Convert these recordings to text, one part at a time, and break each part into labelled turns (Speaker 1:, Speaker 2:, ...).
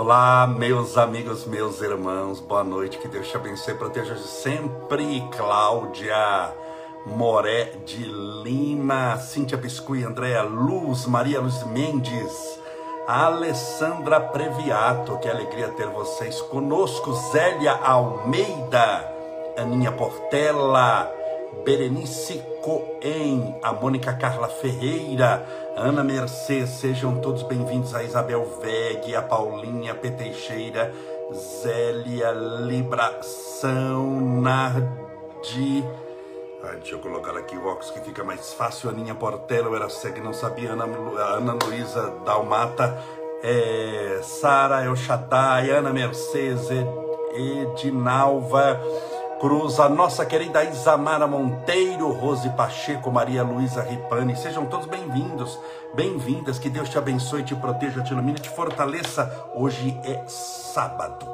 Speaker 1: Olá, meus amigos, meus irmãos, boa noite, que Deus te abençoe proteja sempre. Cláudia Moré de Lima, Cíntia Biscuit, Andréa Luz, Maria Luz Mendes, Alessandra Previato, que alegria ter vocês conosco, Zélia Almeida, Aninha Portela, Berenice Coen, a Mônica Carla Ferreira, Ana Mercedes, sejam todos bem-vindos a Isabel Veg, a Paulinha P. Teixeira, Zélia Libração, Nardi. Ah, deixa eu colocar aqui o óculos que fica mais fácil. Aninha Portela, eu era cega não sabia. Ana, Ana Luísa Dalmata, é, Sara El Ana Mercedes, Edinalva. Cruz, a nossa querida Isamara Monteiro, Rose Pacheco, Maria Luísa Ripani, sejam todos bem-vindos, bem-vindas, que Deus te abençoe, te proteja, te ilumine, te fortaleça. Hoje é sábado,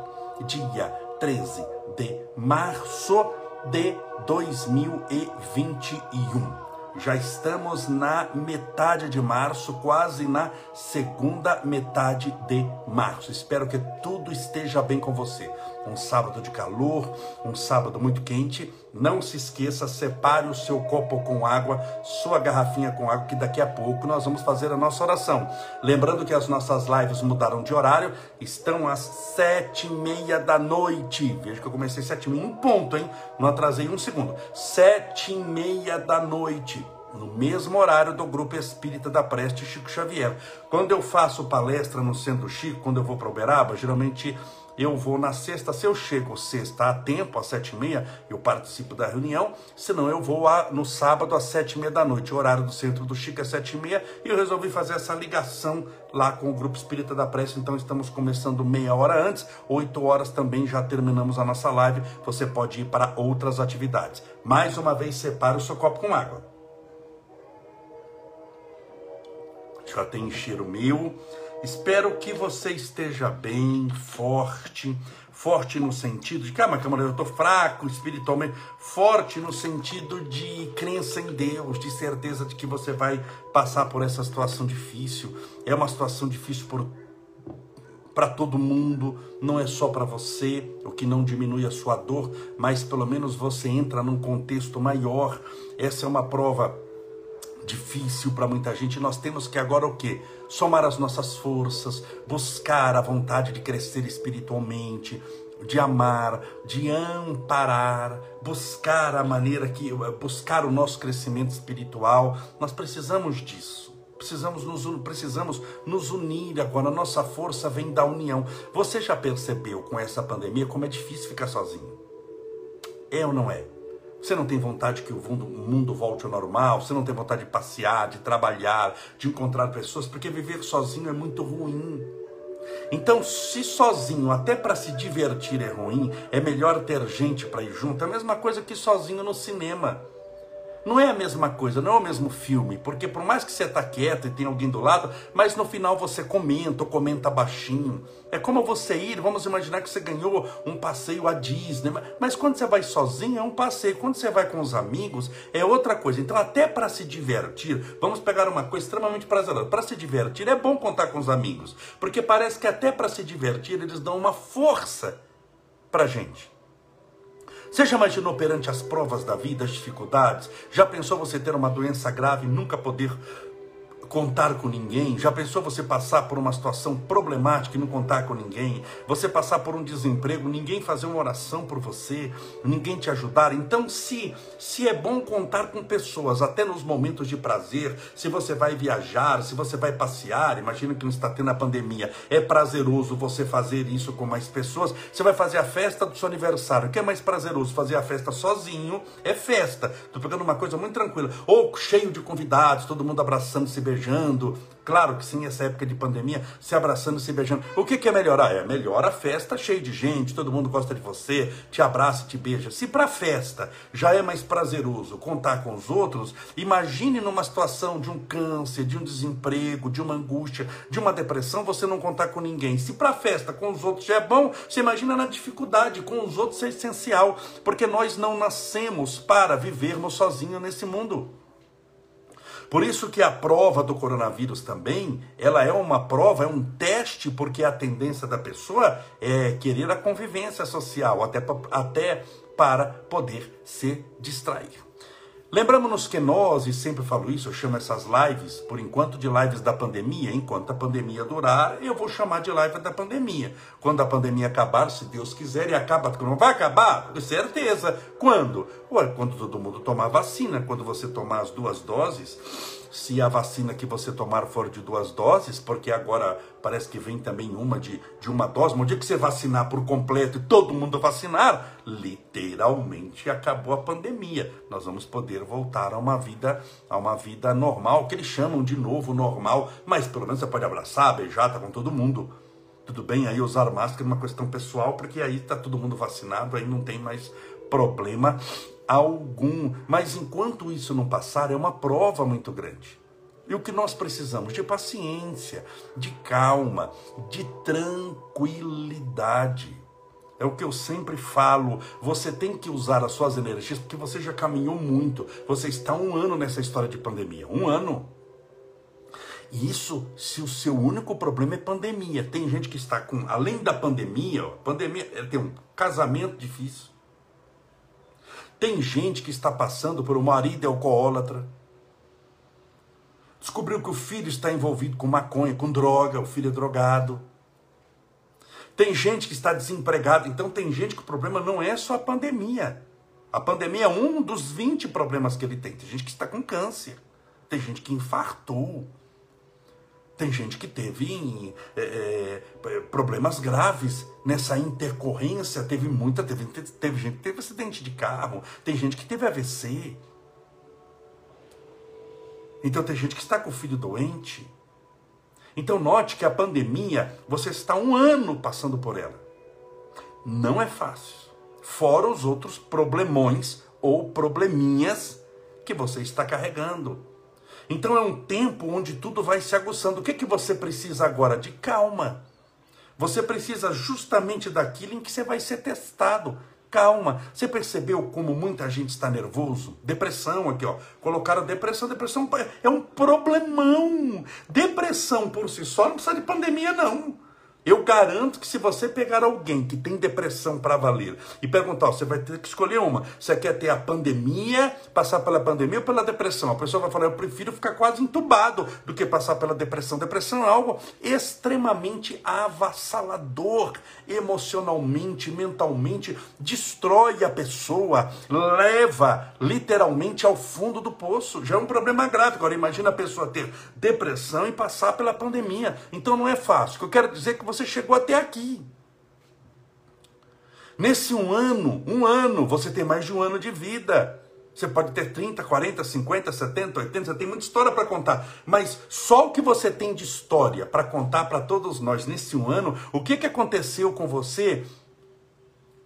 Speaker 1: dia 13 de março de 2021. Já estamos na metade de março, quase na segunda metade de março. Espero que tudo esteja bem com você um sábado de calor, um sábado muito quente. Não se esqueça, separe o seu copo com água, sua garrafinha com água, que daqui a pouco nós vamos fazer a nossa oração. Lembrando que as nossas lives mudaram de horário, estão às sete e meia da noite. Veja que eu comecei sete e meia, um ponto, hein? Não atrasei um segundo. Sete e meia da noite no mesmo horário do Grupo Espírita da Preste Chico Xavier. Quando eu faço palestra no Centro Chico, quando eu vou para Uberaba, geralmente eu vou na sexta, se eu chego sexta a tempo, às sete e meia, eu participo da reunião, senão eu vou a, no sábado às sete e meia da noite, o horário do centro do Chico é sete e meia, e eu resolvi fazer essa ligação lá com o Grupo Espírita da Prece, então estamos começando meia hora antes, oito horas também já terminamos a nossa live, você pode ir para outras atividades. Mais uma vez, separe o seu copo com água. Já tem cheiro meu. Espero que você esteja bem, forte, forte no sentido de que, ah, mas eu estou fraco espiritualmente, forte no sentido de crença em Deus, de certeza de que você vai passar por essa situação difícil. É uma situação difícil para todo mundo, não é só para você, o que não diminui a sua dor, mas pelo menos você entra num contexto maior. Essa é uma prova difícil para muita gente, nós temos que agora o quê? Somar as nossas forças, buscar a vontade de crescer espiritualmente, de amar, de amparar, buscar a maneira que buscar o nosso crescimento espiritual. Nós precisamos disso. Precisamos nos, precisamos nos unir agora. A nossa força vem da união. Você já percebeu com essa pandemia como é difícil ficar sozinho? É ou não é? Você não tem vontade que o mundo, o mundo volte ao normal, você não tem vontade de passear, de trabalhar, de encontrar pessoas, porque viver sozinho é muito ruim. Então, se sozinho, até para se divertir é ruim, é melhor ter gente para ir junto. É a mesma coisa que sozinho no cinema. Não é a mesma coisa, não é o mesmo filme, porque por mais que você está quieto e tem alguém do lado, mas no final você comenta ou comenta baixinho. É como você ir, vamos imaginar que você ganhou um passeio à Disney, mas quando você vai sozinho é um passeio, quando você vai com os amigos é outra coisa. Então, até para se divertir, vamos pegar uma coisa extremamente prazerosa. Para se divertir é bom contar com os amigos, porque parece que até para se divertir eles dão uma força para gente. Você já imaginou perante as provas da vida, as dificuldades? Já pensou você ter uma doença grave e nunca poder contar com ninguém? Já pensou você passar por uma situação problemática e não contar com ninguém? Você passar por um desemprego, ninguém fazer uma oração por você, ninguém te ajudar? Então, se se é bom contar com pessoas até nos momentos de prazer, se você vai viajar, se você vai passear, imagina que não está tendo a pandemia, é prazeroso você fazer isso com mais pessoas. Você vai fazer a festa do seu aniversário, o que é mais prazeroso? Fazer a festa sozinho é festa. Estou pegando uma coisa muito tranquila. Ou cheio de convidados, todo mundo abraçando, se beijando beijando. Claro que sim, essa época de pandemia, se abraçando, se beijando. O que, que é melhorar? É melhor a festa cheia de gente, todo mundo gosta de você, te abraça, te beija. Se para festa já é mais prazeroso contar com os outros, imagine numa situação de um câncer, de um desemprego, de uma angústia, de uma depressão, você não contar com ninguém. Se para festa com os outros já é bom, você imagina na dificuldade, com os outros é essencial, porque nós não nascemos para vivermos sozinhos nesse mundo. Por isso que a prova do coronavírus também, ela é uma prova, é um teste, porque a tendência da pessoa é querer a convivência social, até, até para poder se distrair. Lembramos-nos que nós, e sempre falo isso, eu chamo essas lives, por enquanto, de lives da pandemia. Enquanto a pandemia durar, eu vou chamar de live da pandemia. Quando a pandemia acabar, se Deus quiser, e acaba, não vai acabar? Com certeza. Quando? Ué, quando todo mundo tomar vacina, quando você tomar as duas doses se a vacina que você tomar for de duas doses, porque agora parece que vem também uma de, de uma dose, no dia que você vacinar por completo e todo mundo vacinar, literalmente acabou a pandemia. Nós vamos poder voltar a uma vida, a uma vida normal, que eles chamam de novo normal, mas pelo menos você pode abraçar, beijar, tá com todo mundo. Tudo bem aí usar máscara é uma questão pessoal, porque aí tá todo mundo vacinado, aí não tem mais problema algum. Mas enquanto isso não passar, é uma prova muito grande. E o que nós precisamos? De paciência, de calma, de tranquilidade. É o que eu sempre falo. Você tem que usar as suas energias, porque você já caminhou muito. Você está um ano nessa história de pandemia. Um ano. E isso se o seu único problema é pandemia. Tem gente que está com, além da pandemia, pandemia, tem um casamento difícil tem gente que está passando por um marido alcoólatra. Descobriu que o filho está envolvido com maconha, com droga, o filho é drogado. Tem gente que está desempregado. Então tem gente que o problema não é só a pandemia. A pandemia é um dos 20 problemas que ele tem. Tem gente que está com câncer. Tem gente que infartou. Tem gente que teve é, é, problemas graves nessa intercorrência. Teve muita, teve, teve gente que teve acidente de carro, tem gente que teve AVC. Então tem gente que está com o filho doente. Então note que a pandemia, você está um ano passando por ela. Não é fácil. Fora os outros problemões ou probleminhas que você está carregando. Então é um tempo onde tudo vai se aguçando. O que, que você precisa agora? De calma. Você precisa justamente daquilo em que você vai ser testado. Calma. Você percebeu como muita gente está nervoso? Depressão aqui, ó. Colocaram depressão. Depressão é um problemão. Depressão por si só não precisa de pandemia, não. Eu garanto que se você pegar alguém que tem depressão para valer e perguntar, você vai ter que escolher uma. Você quer ter a pandemia, passar pela pandemia ou pela depressão? A pessoa vai falar, eu prefiro ficar quase entubado do que passar pela depressão. Depressão é algo extremamente avassalador, emocionalmente, mentalmente, destrói a pessoa, leva literalmente ao fundo do poço. Já é um problema grave. Agora imagina a pessoa ter depressão e passar pela pandemia. Então não é fácil. O que eu quero dizer é que você chegou até aqui. Nesse um ano, um ano, você tem mais de um ano de vida. Você pode ter 30, 40, 50, 70, 80, você tem muita história para contar. Mas só o que você tem de história para contar para todos nós nesse um ano, o que, que aconteceu com você?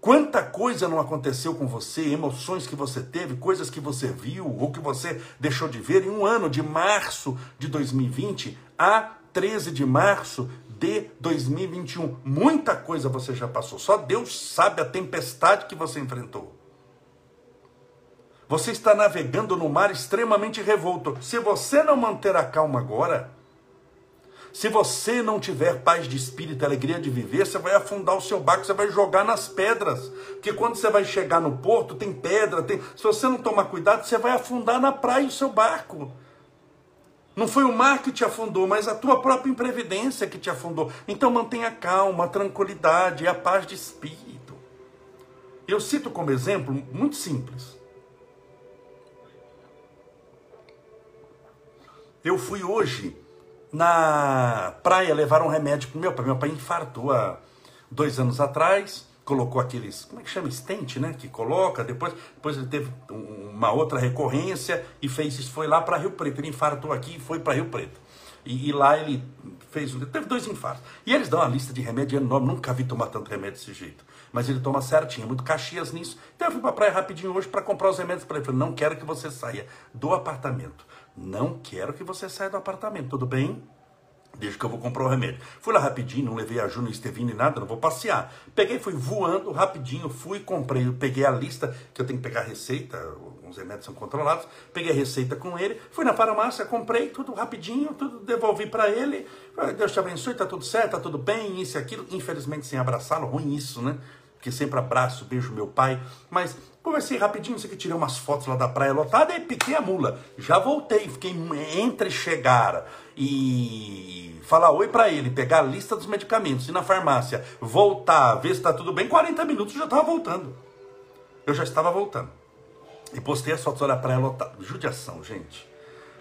Speaker 1: Quanta coisa não aconteceu com você, emoções que você teve, coisas que você viu ou que você deixou de ver em um ano, de março de 2020 a 13 de março de 2021. Muita coisa você já passou. Só Deus sabe a tempestade que você enfrentou. Você está navegando no mar extremamente revolto. Se você não manter a calma agora, se você não tiver paz de espírito, alegria de viver, você vai afundar o seu barco, você vai jogar nas pedras. Porque quando você vai chegar no porto, tem pedra, tem. Se você não tomar cuidado, você vai afundar na praia o seu barco. Não foi o mar que te afundou, mas a tua própria imprevidência que te afundou. Então mantenha calma, a tranquilidade e a paz de espírito. Eu cito como exemplo muito simples. Eu fui hoje na praia levar um remédio para meu pai. Meu pai infartou há dois anos atrás colocou aqueles, como é que chama, stent, né? Que coloca, depois, depois ele teve uma outra recorrência e fez isso, foi lá para Rio Preto. Ele infartou aqui e foi para Rio Preto. E, e, lá ele fez, teve dois infartos. E eles dão uma lista de remédio enorme, nunca vi tomar tanto remédio desse jeito. Mas ele toma certinho, muito Caxias nisso. Então eu fui para praia rapidinho hoje para comprar os remédios para ele. Falei, não quero que você saia do apartamento. Não quero que você saia do apartamento, tudo bem? Desde que eu vou comprar o remédio. Fui lá rapidinho, não levei a Ju no Estevino e nada, não vou passear. Peguei, fui voando rapidinho, fui, comprei, peguei a lista, que eu tenho que pegar a receita, os remédios são controlados. Peguei a receita com ele, fui na farmácia, comprei tudo rapidinho, tudo devolvi para ele. Deus te abençoe, tá tudo certo, tá tudo bem, isso e aquilo. Infelizmente sem abraçá-lo, ruim isso, né? Porque sempre abraço, beijo meu pai. Mas conversei rapidinho, isso aqui, tirei umas fotos lá da praia lotada e piquei a mula. Já voltei, fiquei entre chegar e falar oi para ele, pegar a lista dos medicamentos, ir na farmácia, voltar, ver se tá tudo bem, 40 minutos eu já estava voltando. Eu já estava voltando. E postei as fotos da praia lotada. Judiação, gente.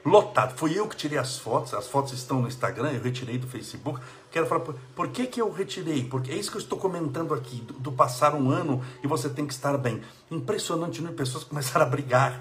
Speaker 1: Lotado. Fui eu que tirei as fotos. As fotos estão no Instagram, eu retirei do Facebook. Quero falar, por, por que, que eu retirei? Porque é isso que eu estou comentando aqui, do, do passar um ano e você tem que estar bem. Impressionante, né? Pessoas começaram a brigar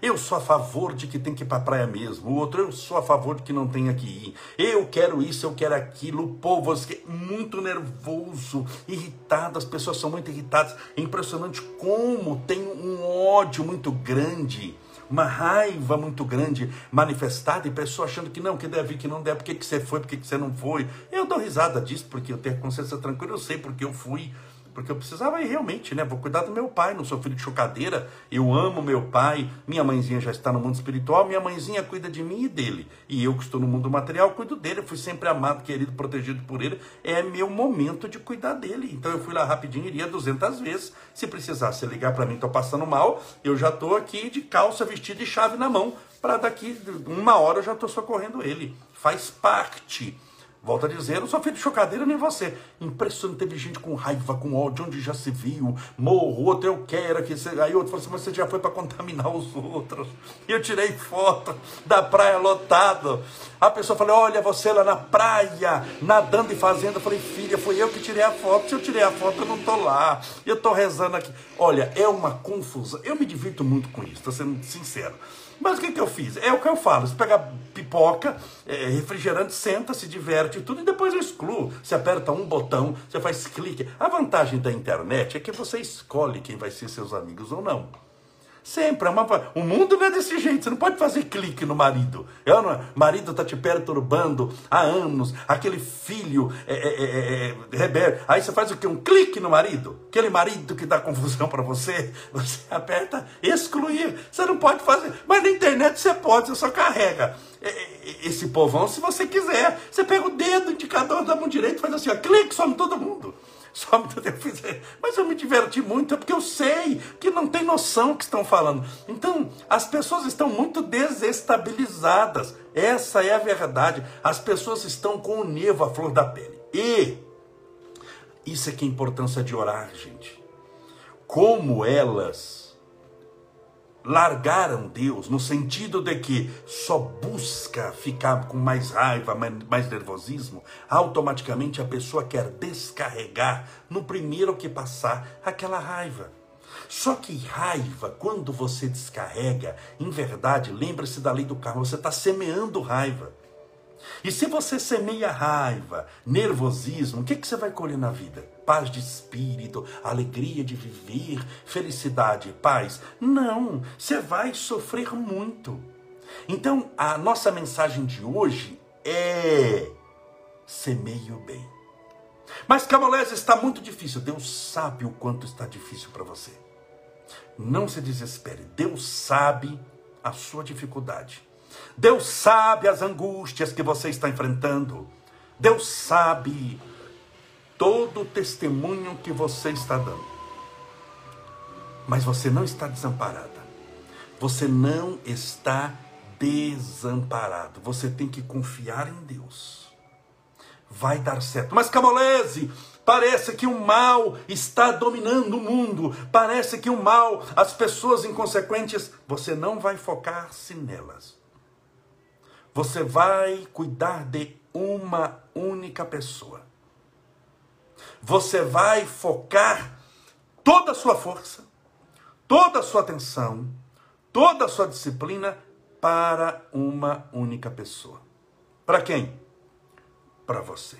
Speaker 1: eu sou a favor de que tem que ir para a praia mesmo. O outro, eu sou a favor de que não tenha que ir. Eu quero isso, eu quero aquilo. O povo muito nervoso, irritado. As pessoas são muito irritadas. É impressionante como tem um ódio muito grande uma raiva muito grande manifestada e pessoa achando que não, que deve, que não deve, por que, que você foi, por que, que você não foi. Eu dou risada disso, porque eu tenho consciência tranquila, eu sei porque eu fui, porque eu precisava ir realmente, né? Vou cuidar do meu pai, não sou filho de chocadeira. Eu amo meu pai. Minha mãezinha já está no mundo espiritual. Minha mãezinha cuida de mim e dele. E eu que estou no mundo material, cuido dele. Fui sempre amado, querido, protegido por ele. É meu momento de cuidar dele. Então eu fui lá rapidinho, iria 200 vezes. Se precisasse ligar para mim, estou passando mal, eu já estou aqui de calça, vestido e chave na mão. Para daqui uma hora eu já estou socorrendo ele. Faz parte Volto a dizer, eu não sou filho de chocadeira nem você. Impressionante, teve gente com raiva, com ódio, onde já se viu, morro, outro eu quero que você. Aí outro falou assim, mas você já foi para contaminar os outros. E eu tirei foto da praia lotada. A pessoa falou, olha você lá na praia, nadando e fazendo. Eu falei, filha, foi eu que tirei a foto. Se eu tirei a foto, eu não tô lá. Eu tô rezando aqui. Olha, é uma confusão. Eu me divirto muito com isso, tô sendo sincero. Mas o que, que eu fiz? É o que eu falo. Você pega pipoca, é, refrigerante, senta, se diverte e tudo, e depois eu excluo. Você aperta um botão, você faz clique. A vantagem da internet é que você escolhe quem vai ser seus amigos ou não. Sempre. É uma... O mundo não é desse jeito. Você não pode fazer clique no marido. Eu não... O marido está te perturbando há anos. Aquele filho é, é, é, é, rebelde. Aí você faz o quê? Um clique no marido. Aquele marido que dá confusão para você. Você aperta excluir. Você não pode fazer. Mas na internet você pode, você só carrega é, é, esse povão se você quiser. Você pega o dedo, indicador da mão direita e faz assim, ó, clique, some todo mundo. Só mas eu me diverti muito, é porque eu sei que não tem noção que estão falando. Então, as pessoas estão muito desestabilizadas. Essa é a verdade. As pessoas estão com o nevo à flor da pele. E isso é que é a importância de orar, gente. Como elas largaram Deus, no sentido de que só busca ficar com mais raiva, mais nervosismo, automaticamente a pessoa quer descarregar no primeiro que passar aquela raiva. Só que raiva, quando você descarrega, em verdade, lembre-se da lei do carro, você está semeando raiva. E se você semeia raiva, nervosismo, o que, que você vai colher na vida? Paz de espírito, alegria de viver, felicidade, paz? Não, você vai sofrer muito. Então, a nossa mensagem de hoje é: semeie o bem. Mas Camolés está muito difícil. Deus sabe o quanto está difícil para você. Não se desespere. Deus sabe a sua dificuldade. Deus sabe as angústias que você está enfrentando. Deus sabe todo o testemunho que você está dando. Mas você não está desamparada. Você não está desamparado. Você tem que confiar em Deus. Vai dar certo. Mas Camolese, Parece que o mal está dominando o mundo. Parece que o mal, as pessoas inconsequentes, você não vai focar-se nelas. Você vai cuidar de uma única pessoa. Você vai focar toda a sua força, toda a sua atenção, toda a sua disciplina para uma única pessoa. Para quem? Para você.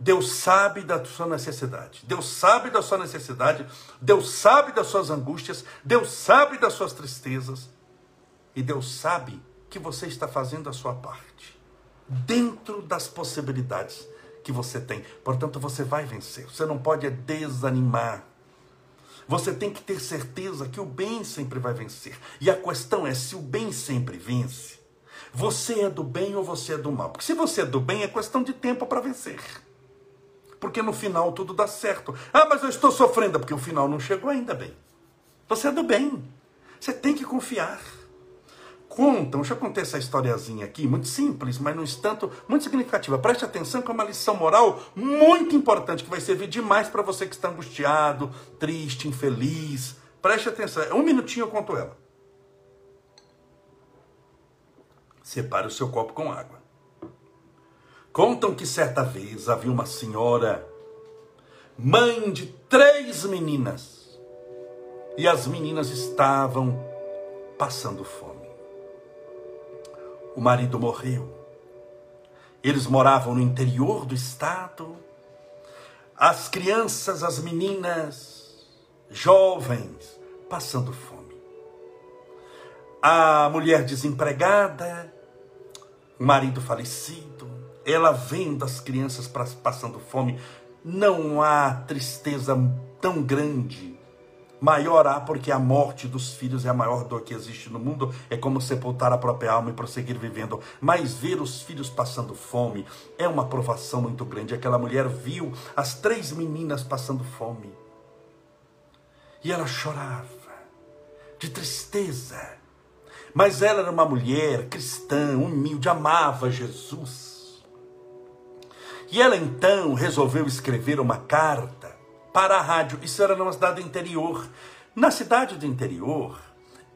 Speaker 1: Deus sabe da sua necessidade. Deus sabe da sua necessidade. Deus sabe das suas angústias. Deus sabe das suas tristezas. E Deus sabe que você está fazendo a sua parte. dentro das possibilidades que você tem. Portanto, você vai vencer. Você não pode desanimar. Você tem que ter certeza que o bem sempre vai vencer. E a questão é se o bem sempre vence. Você é do bem ou você é do mal? Porque se você é do bem, é questão de tempo para vencer. Porque no final tudo dá certo. Ah, mas eu estou sofrendo, porque o final não chegou ainda bem. Você é do bem. Você tem que confiar contam, deixa eu contar essa historiazinha aqui, muito simples, mas no instante muito significativa. Preste atenção que é uma lição moral muito importante, que vai servir demais para você que está angustiado, triste, infeliz. Preste atenção, um minutinho eu conto ela. Separe o seu copo com água. Contam que certa vez havia uma senhora, mãe de três meninas, e as meninas estavam passando fome o marido morreu. Eles moravam no interior do estado. As crianças, as meninas, jovens, passando fome. A mulher desempregada, o marido falecido, ela vendo as crianças passando fome, não há tristeza tão grande Maior há porque a morte dos filhos é a maior dor que existe no mundo, é como sepultar a própria alma e prosseguir vivendo. Mas ver os filhos passando fome é uma provação muito grande. Aquela mulher viu as três meninas passando fome. E ela chorava de tristeza. Mas ela era uma mulher cristã, humilde, amava Jesus. E ela então resolveu escrever uma carta para a rádio. Isso era numa cidade do interior. Na cidade do interior,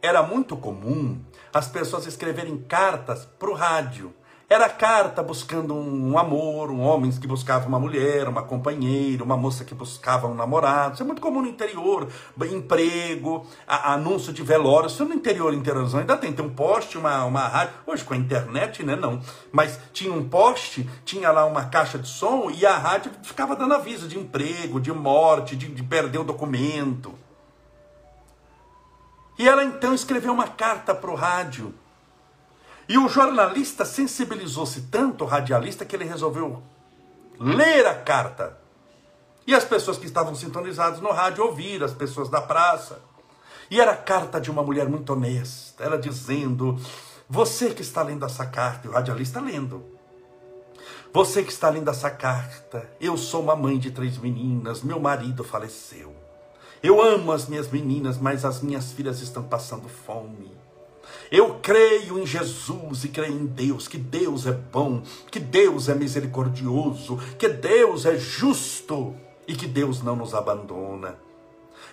Speaker 1: era muito comum as pessoas escreverem cartas para o rádio. Era carta buscando um amor, um homem que buscava uma mulher, uma companheira, uma moça que buscava um namorado. Isso é muito comum no interior. Emprego, a, anúncio de velório. Isso no interior, interiorzão ainda tem. Tem um poste, uma, uma rádio. Hoje com a internet, né? Não. Mas tinha um poste, tinha lá uma caixa de som e a rádio ficava dando aviso de emprego, de morte, de, de perder o documento. E ela então escreveu uma carta para o rádio e o jornalista sensibilizou-se tanto, o radialista, que ele resolveu ler a carta. E as pessoas que estavam sintonizadas no rádio ouviram, as pessoas da praça. E era a carta de uma mulher muito honesta, ela dizendo: Você que está lendo essa carta, e o radialista lendo. Você que está lendo essa carta, eu sou uma mãe de três meninas, meu marido faleceu. Eu amo as minhas meninas, mas as minhas filhas estão passando fome. Eu creio em Jesus e creio em Deus, que Deus é bom, que Deus é misericordioso, que Deus é justo e que Deus não nos abandona.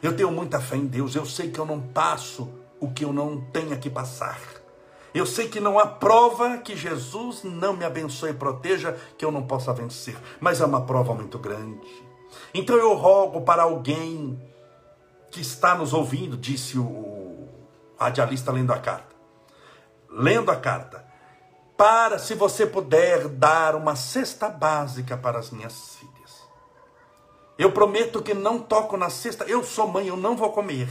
Speaker 1: Eu tenho muita fé em Deus, eu sei que eu não passo o que eu não tenho que passar. Eu sei que não há prova que Jesus não me abençoe e proteja que eu não possa vencer, mas é uma prova muito grande. Então eu rogo para alguém que está nos ouvindo, disse o radialista lendo a carta lendo a carta, para, se você puder, dar uma cesta básica para as minhas filhas. Eu prometo que não toco na cesta, eu sou mãe, eu não vou comer,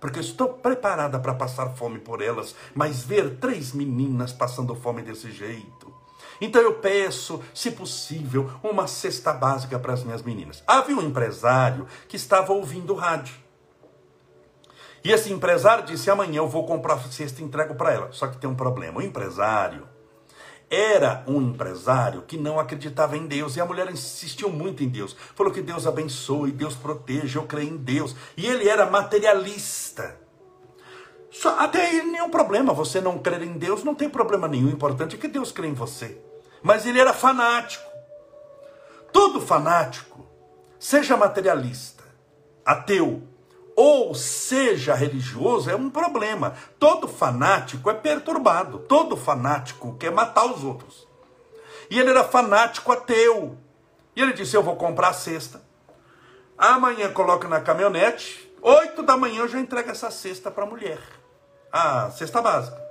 Speaker 1: porque estou preparada para passar fome por elas, mas ver três meninas passando fome desse jeito. Então eu peço, se possível, uma cesta básica para as minhas meninas. Havia um empresário que estava ouvindo o rádio. E esse empresário disse: amanhã eu vou comprar cesta e entrego para ela. Só que tem um problema: o empresário era um empresário que não acreditava em Deus e a mulher insistiu muito em Deus. Falou que Deus abençoe, Deus proteja, eu creio em Deus. E ele era materialista. Só, até aí nenhum problema, você não crer em Deus não tem problema nenhum. O importante é que Deus crê em você. Mas ele era fanático. Todo fanático, seja materialista, ateu, ou seja religioso é um problema. Todo fanático é perturbado. Todo fanático quer matar os outros. E ele era fanático ateu. E ele disse: Eu vou comprar a cesta. Amanhã coloca na caminhonete. Oito da manhã eu já entrego essa cesta para a mulher. A cesta básica.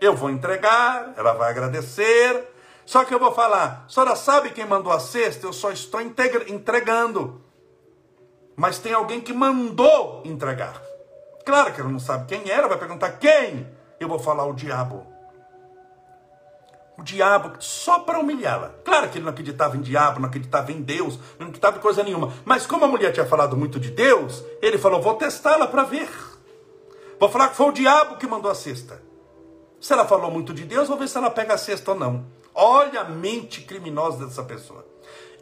Speaker 1: Eu vou entregar, ela vai agradecer. Só que eu vou falar: a senhora sabe quem mandou a cesta? Eu só estou entregando mas tem alguém que mandou entregar. Claro que ela não sabe quem era, vai perguntar quem? Eu vou falar o diabo. o diabo só para humilhá-la. Claro que ele não acreditava em diabo, não acreditava em Deus, não acreditava em coisa nenhuma. Mas como a mulher tinha falado muito de Deus, ele falou: vou testá-la para ver. Vou falar que foi o diabo que mandou a cesta. Se ela falou muito de Deus, vou ver se ela pega a cesta ou não. Olha a mente criminosa dessa pessoa.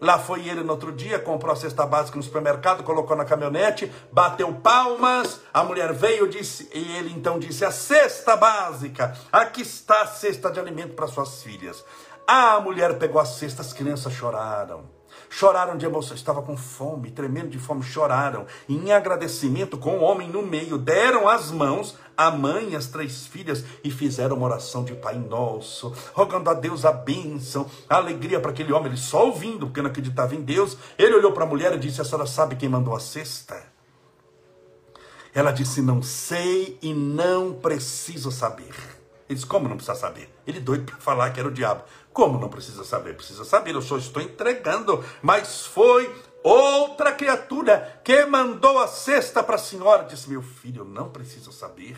Speaker 1: Lá foi ele no outro dia, comprou a cesta básica no supermercado, colocou na caminhonete, bateu palmas. A mulher veio disse, e ele então disse: A cesta básica, aqui está a cesta de alimento para suas filhas. A mulher pegou a cesta, as crianças choraram. Choraram de emoção, estava com fome, tremendo de fome, choraram. E em agradecimento, com o homem no meio, deram as mãos à mãe e as três filhas e fizeram uma oração de Pai Nosso, rogando a Deus a bênção, a alegria para aquele homem. Ele só ouvindo, porque não acreditava em Deus. Ele olhou para a mulher e disse: A senhora sabe quem mandou a cesta? Ela disse: Não sei e não preciso saber. Ele disse: Como não precisa saber? Ele doido para falar que era o diabo. Como não precisa saber? Precisa saber, eu só estou entregando. Mas foi outra criatura que mandou a cesta para a senhora. Disse: Meu filho, eu não preciso saber.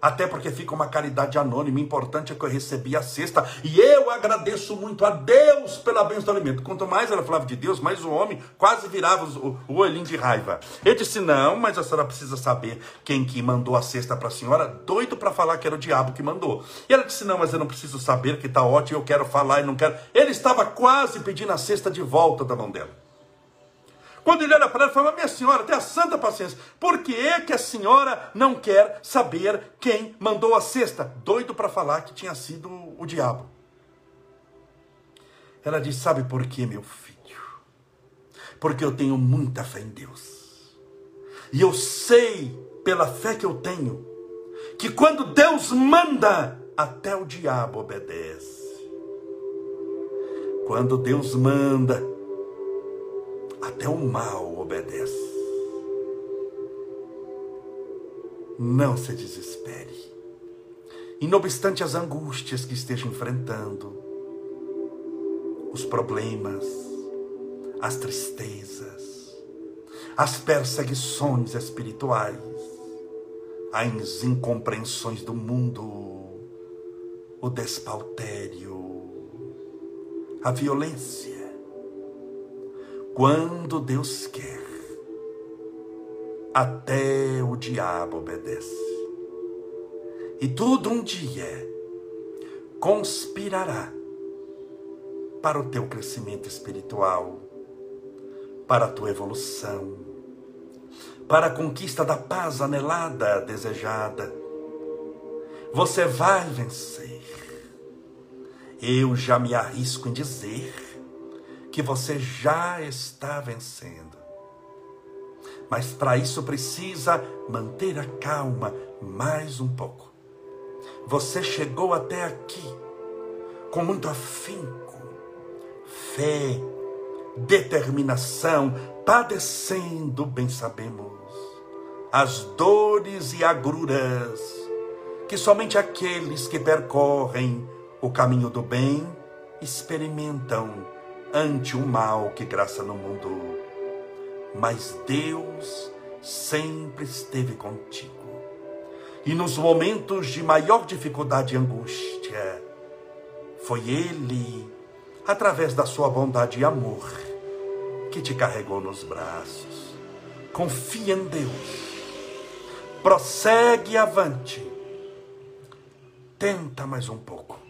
Speaker 1: Até porque fica uma caridade anônima. Importante é que eu recebi a cesta. E eu agradeço muito a Deus pela bênção do alimento. Quanto mais ela falava de Deus, mais o homem quase virava o, o olhinho de raiva. Ele disse: Não, mas a senhora precisa saber quem que mandou a cesta para a senhora. Doido para falar que era o diabo que mandou. E ela disse: Não, mas eu não preciso saber que está ótimo. Eu quero falar e não quero. Ele estava quase pedindo a cesta de volta da mão dela. Quando ele olha para ela, fala: Minha senhora, tenha santa paciência. Por que é que a senhora não quer saber quem mandou a cesta? Doido para falar que tinha sido o diabo. Ela diz: Sabe por quê, meu filho? Porque eu tenho muita fé em Deus. E eu sei, pela fé que eu tenho, que quando Deus manda, até o diabo obedece. Quando Deus manda, até o mal obedece. Não se desespere. E não obstante as angústias que esteja enfrentando, os problemas, as tristezas, as perseguições espirituais, as incompreensões do mundo, o despautério, a violência, quando Deus quer, até o diabo obedece. E tudo um dia conspirará para o teu crescimento espiritual, para a tua evolução, para a conquista da paz anelada, desejada. Você vai vencer. Eu já me arrisco em dizer que você já está vencendo. Mas para isso precisa manter a calma mais um pouco. Você chegou até aqui com muito afinco, fé, determinação, padecendo, bem sabemos, as dores e agruras que somente aqueles que percorrem o caminho do bem experimentam ante o mal que graça no mundo. Mas Deus sempre esteve contigo. E nos momentos de maior dificuldade e angústia, foi Ele, através da sua bondade e amor, que te carregou nos braços. Confia em Deus. Prossegue avante. Tenta mais um pouco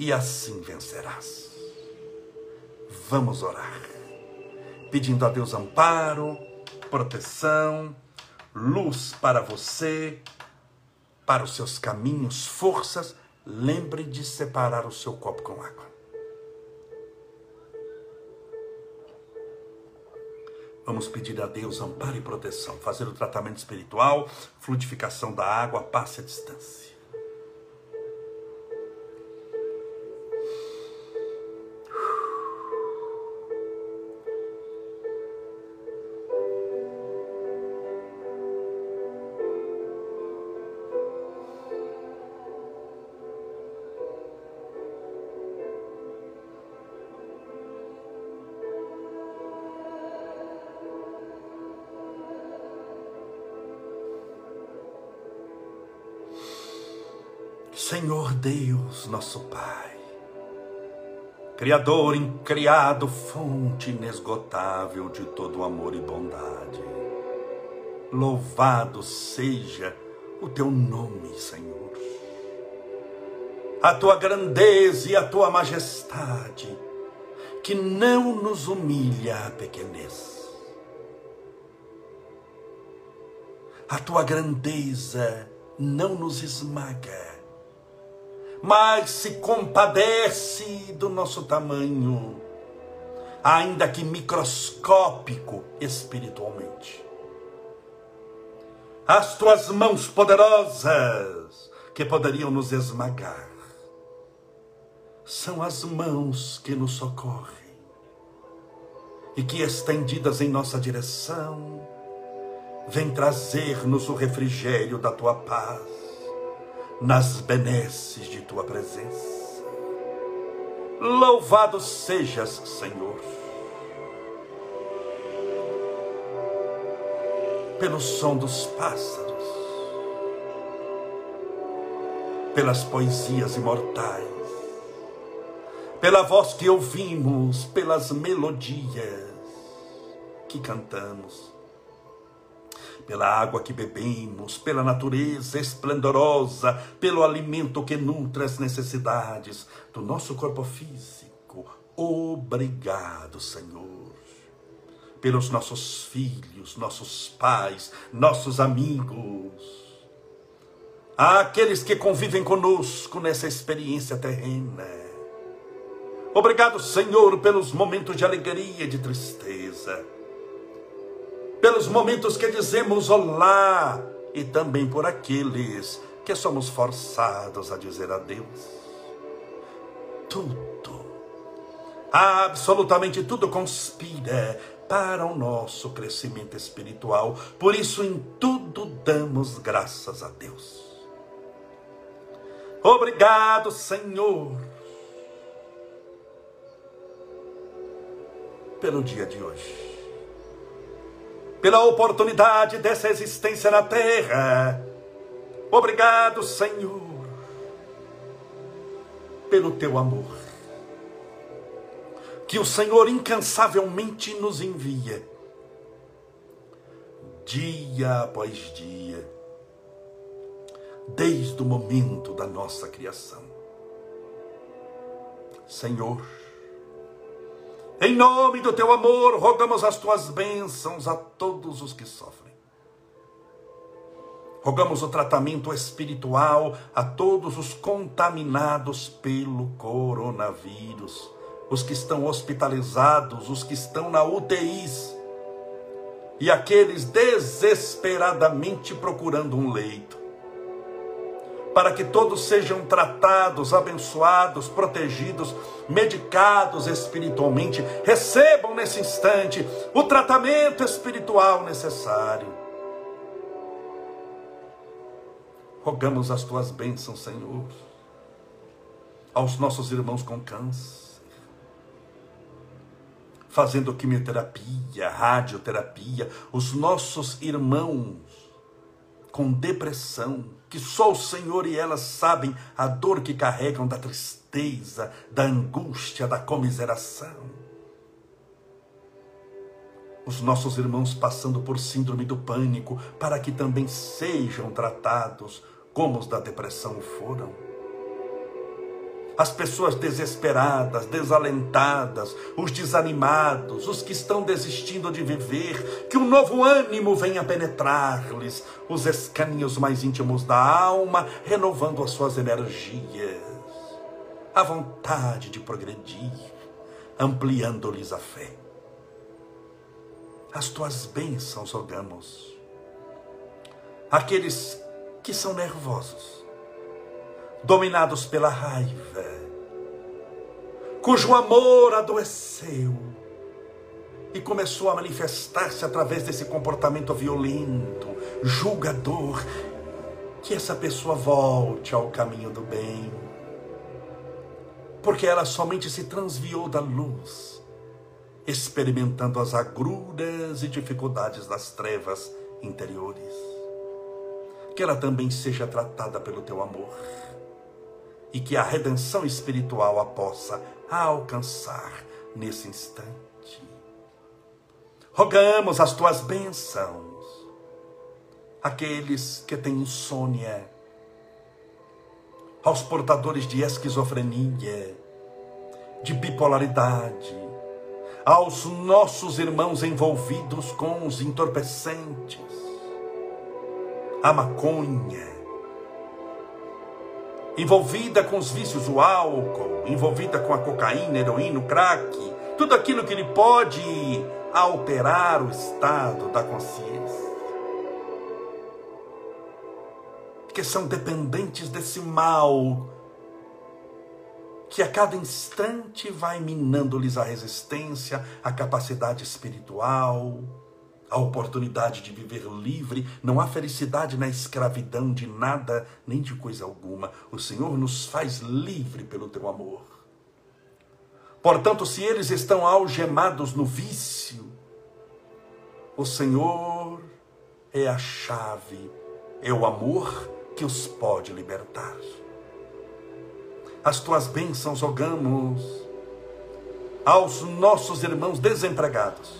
Speaker 1: e assim vencerás. Vamos orar, pedindo a Deus amparo, proteção, luz para você, para os seus caminhos, forças. Lembre de separar o seu copo com água. Vamos pedir a Deus amparo e proteção, fazer o tratamento espiritual, fluidificação da água, passe a distância. Criador incriado, fonte inesgotável de todo amor e bondade, louvado seja o teu nome, Senhor. A tua grandeza e a tua majestade, que não nos humilha a pequenez. A tua grandeza não nos esmaga, mas se compadece do nosso tamanho, ainda que microscópico espiritualmente. As tuas mãos poderosas que poderiam nos esmagar, são as mãos que nos socorrem e que, estendidas em nossa direção, vem trazer-nos o refrigério da tua paz, nas benesses de tua presença. Louvado sejas, Senhor, pelo som dos pássaros, pelas poesias imortais, pela voz que ouvimos, pelas melodias que cantamos pela água que bebemos, pela natureza esplendorosa, pelo alimento que nutre as necessidades do nosso corpo físico. Obrigado, Senhor. Pelos nossos filhos, nossos pais, nossos amigos, aqueles que convivem conosco nessa experiência terrena. Obrigado, Senhor, pelos momentos de alegria e de tristeza pelos momentos que dizemos olá e também por aqueles que somos forçados a dizer adeus. Tudo, absolutamente tudo conspira para o nosso crescimento espiritual. Por isso, em tudo damos graças a Deus. Obrigado, Senhor, pelo dia de hoje pela oportunidade dessa existência na terra. Obrigado, Senhor, pelo teu amor, que o Senhor incansavelmente nos envia, dia após dia, desde o momento da nossa criação. Senhor, em nome do teu amor, rogamos as tuas bênçãos a todos os que sofrem. Rogamos o tratamento espiritual a todos os contaminados pelo coronavírus, os que estão hospitalizados, os que estão na UTIs e aqueles desesperadamente procurando um leito para que todos sejam tratados, abençoados, protegidos, medicados espiritualmente, recebam nesse instante o tratamento espiritual necessário. Rogamos as tuas bênçãos, Senhor, aos nossos irmãos com câncer, fazendo quimioterapia, radioterapia, os nossos irmãos com depressão, que só o Senhor e elas sabem a dor que carregam da tristeza, da angústia, da comiseração. Os nossos irmãos passando por síndrome do pânico, para que também sejam tratados como os da depressão foram as pessoas desesperadas, desalentadas, os desanimados, os que estão desistindo de viver, que um novo ânimo venha penetrar-lhes os escaninhos mais íntimos da alma, renovando as suas energias, a vontade de progredir, ampliando-lhes a fé. As tuas bênçãos rogamos. Aqueles que são nervosos, dominados pela raiva, cujo amor adoeceu e começou a manifestar-se através desse comportamento violento, julgador, que essa pessoa volte ao caminho do bem, porque ela somente se transviou da luz, experimentando as agruras e dificuldades das trevas interiores. Que ela também seja tratada pelo teu amor e que a redenção espiritual a possa alcançar nesse instante. Rogamos as tuas bênçãos, aqueles que têm insônia, aos portadores de esquizofrenia, de bipolaridade, aos nossos irmãos envolvidos com os entorpecentes, a maconha, envolvida com os vícios, o álcool, envolvida com a cocaína, heroína, o crack, tudo aquilo que lhe pode alterar o estado da consciência. Que são dependentes desse mal que a cada instante vai minando-lhes a resistência, a capacidade espiritual, a oportunidade de viver livre. Não há felicidade na escravidão de nada, nem de coisa alguma. O Senhor nos faz livre pelo teu amor. Portanto, se eles estão algemados no vício, o Senhor é a chave, é o amor que os pode libertar as tuas bênçãos rogamos aos nossos irmãos desempregados,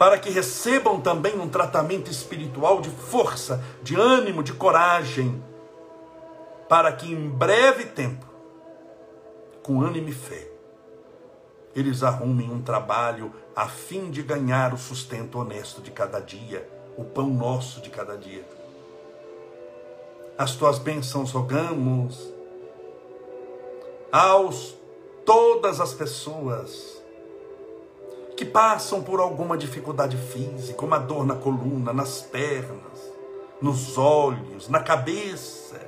Speaker 1: para que recebam também um tratamento espiritual de força, de ânimo, de coragem, para que em breve tempo, com ânimo e fé, eles arrumem um trabalho a fim de ganhar o sustento honesto de cada dia, o pão nosso de cada dia. As tuas bênçãos rogamos aos todas as pessoas que passam por alguma dificuldade física, uma dor na coluna, nas pernas, nos olhos, na cabeça.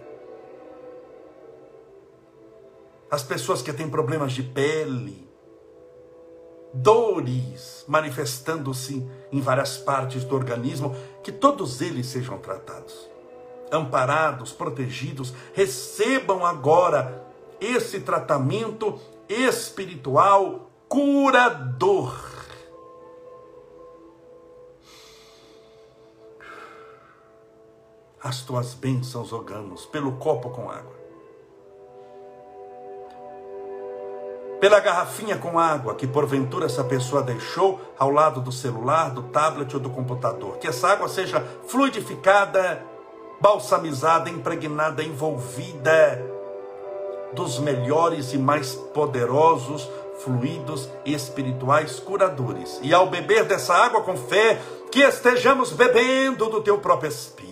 Speaker 1: As pessoas que têm problemas de pele, dores manifestando-se em várias partes do organismo, que todos eles sejam tratados, amparados, protegidos, recebam agora esse tratamento espiritual curador. As tuas bênçãos rogamos pelo copo com água. Pela garrafinha com água que porventura essa pessoa deixou ao lado do celular, do tablet ou do computador. Que essa água seja fluidificada, balsamizada, impregnada, envolvida dos melhores e mais poderosos fluidos espirituais curadores. E ao beber dessa água com fé, que estejamos bebendo do teu próprio Espírito.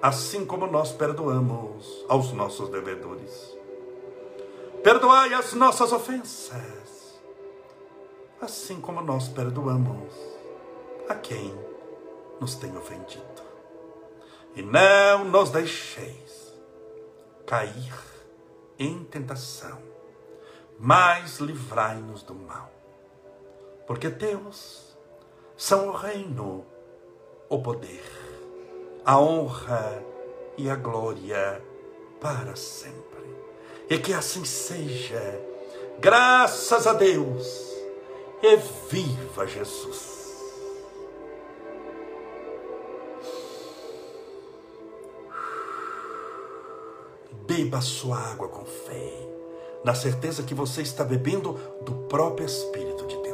Speaker 1: assim como nós perdoamos aos nossos devedores. Perdoai as nossas ofensas, assim como nós perdoamos a quem nos tem ofendido e não nos deixeis cair em tentação, mas livrai-nos do mal. Porque teus são o reino, o poder, a honra e a glória para sempre. E que assim seja, graças a Deus, e viva Jesus. Beba sua água com fé, na certeza que você está bebendo do próprio Espírito de Deus.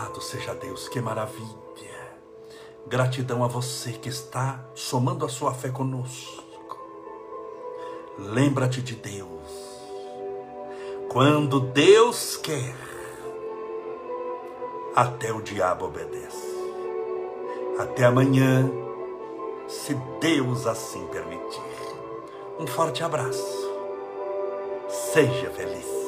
Speaker 1: Louvado seja Deus, que maravilha! Gratidão a você que está somando a sua fé conosco. Lembra-te de Deus quando Deus quer, até o diabo obedece. Até amanhã, se Deus assim permitir. Um forte abraço. Seja feliz.